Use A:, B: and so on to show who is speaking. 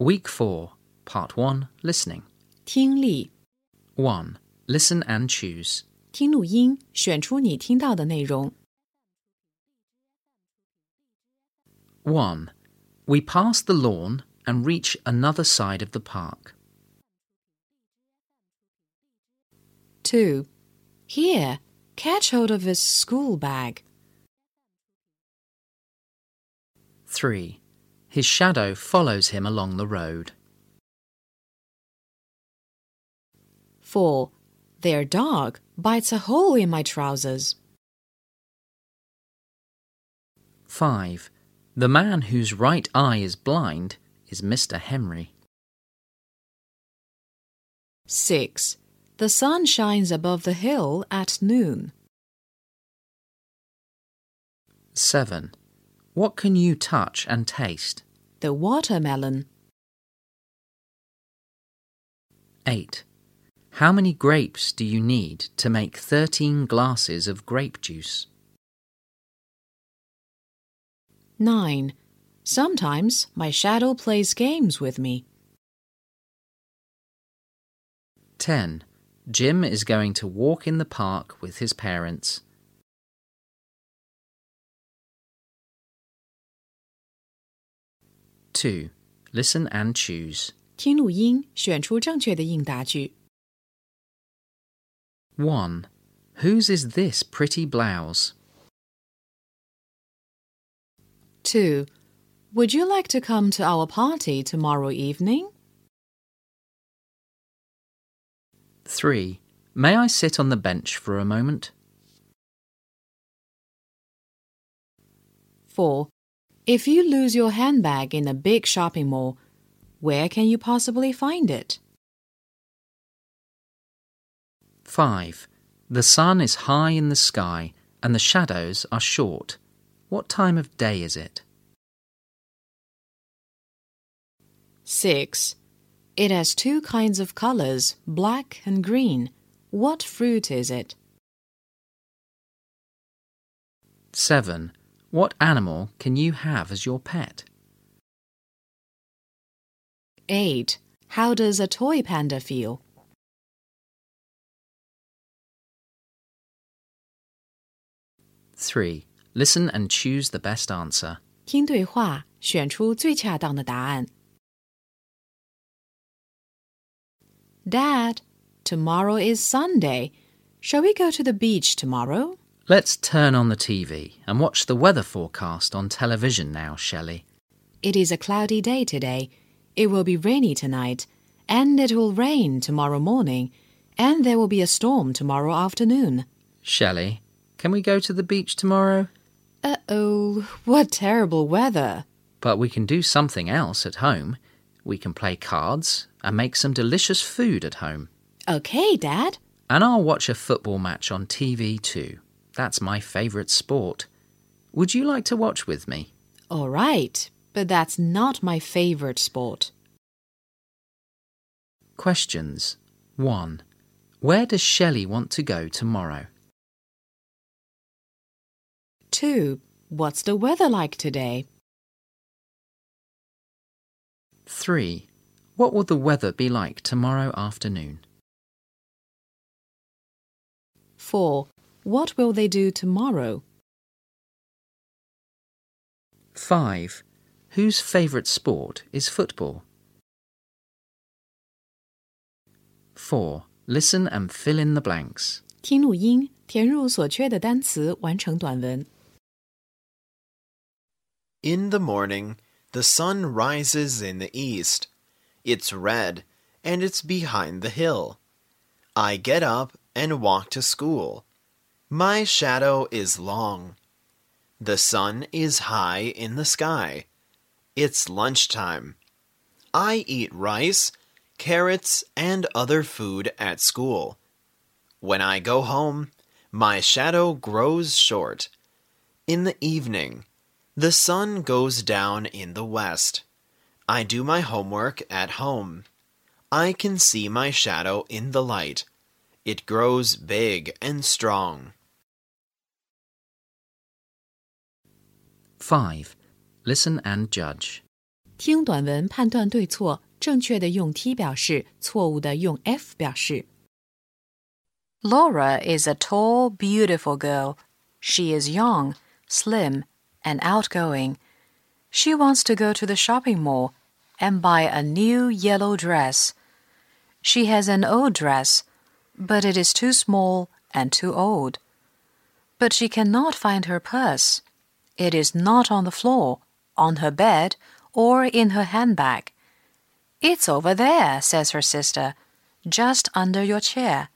A: Week 4, Part 1 Listening.
B: 听力
A: 1. Listen and choose.
B: 听录音，选出你听到的内容。
A: 1. We pass the lawn and reach another side of the park.
B: 2. Here, catch hold of his school bag.
A: 3. His shadow follows him along the road.
B: 4. Their dog bites a hole in my trousers.
A: 5. The man whose right eye is blind is Mr. Henry.
B: 6. The sun shines above the hill at noon.
A: 7. What can you touch and taste?
B: The watermelon.
A: 8. How many grapes do you need to make 13 glasses of grape juice?
B: 9. Sometimes my shadow plays games with me.
A: 10. Jim is going to walk in the park with his parents. 2. Listen and choose.
B: 听录音，选出正确的应答句。
A: 1. Whose is this pretty blouse?
B: 2. Would you like to come to our party tomorrow evening?
A: 3. May I sit on the bench for a moment?
B: 4. If you lose your handbag in a big shopping mall, where can you possibly find it?
A: 5. The sun is high in the sky and the shadows are short. What time of day is it?
B: 6. It has two kinds of colors, black and green. What fruit is it?
A: 7. What animal can you have as your pet?
B: 8. How does a toy panda feel?
A: 3. Listen and choose the best answer.
B: 听对话，选出最恰当的答案。Dad, tomorrow is Sunday. Shall we go to the beach tomorrow?
A: Let's turn on the TV and watch the weather forecast on television now, Shelley.
B: It is a cloudy day today. It will be rainy tonight, and it will rain tomorrow morning, and there will be a storm tomorrow afternoon.
A: Shelley, can we go to the beach tomorrow?
B: Uh oh, what terrible weather!
A: But we can do something else at home. We can play cards and make some delicious food at home.
B: Okay, Dad.
A: And I'll watch a football match on TV too. That's my favourite sport. Would you like to watch with me?
B: All right, but that's not my favorite sport.
A: Questions 1. Where does Shelley want to go tomorrow?
B: 2. What's the weather like today?
A: 3. What will the weather be like tomorrow afternoon?
B: 4. What will they do tomorrow?
A: 5. Whose favourite sport is football? 4. Listen and fill in the blanks.
B: 听录音，填入所缺的单词，完成短文。
C: In the morning, the sun rises in the east. It's red, and it's behind the hill. I get up and walk to school. My shadow is long. The sun is high in the sky. It's lunchtime. I eat rice, carrots, and other food at school. When I go home, my shadow grows short. In the evening, the sun goes down in the west. I do my homework at home. I can see my shadow in the light. It grows big and strong.
A: 5. Listen and judge.
D: 听短文判断对错，正确的用 T 表示，错误的用 F 表示。
B: Laura is a tall, beautiful girl. She is young, slim, and outgoing. She wants to go to the shopping mall and buy a new yellow dress. She has an old dress, but it is too small and too old. But she cannot find her purse. It is not on the floor, on her bed, or in her handbag. It's over there, says her sister, just under your chair.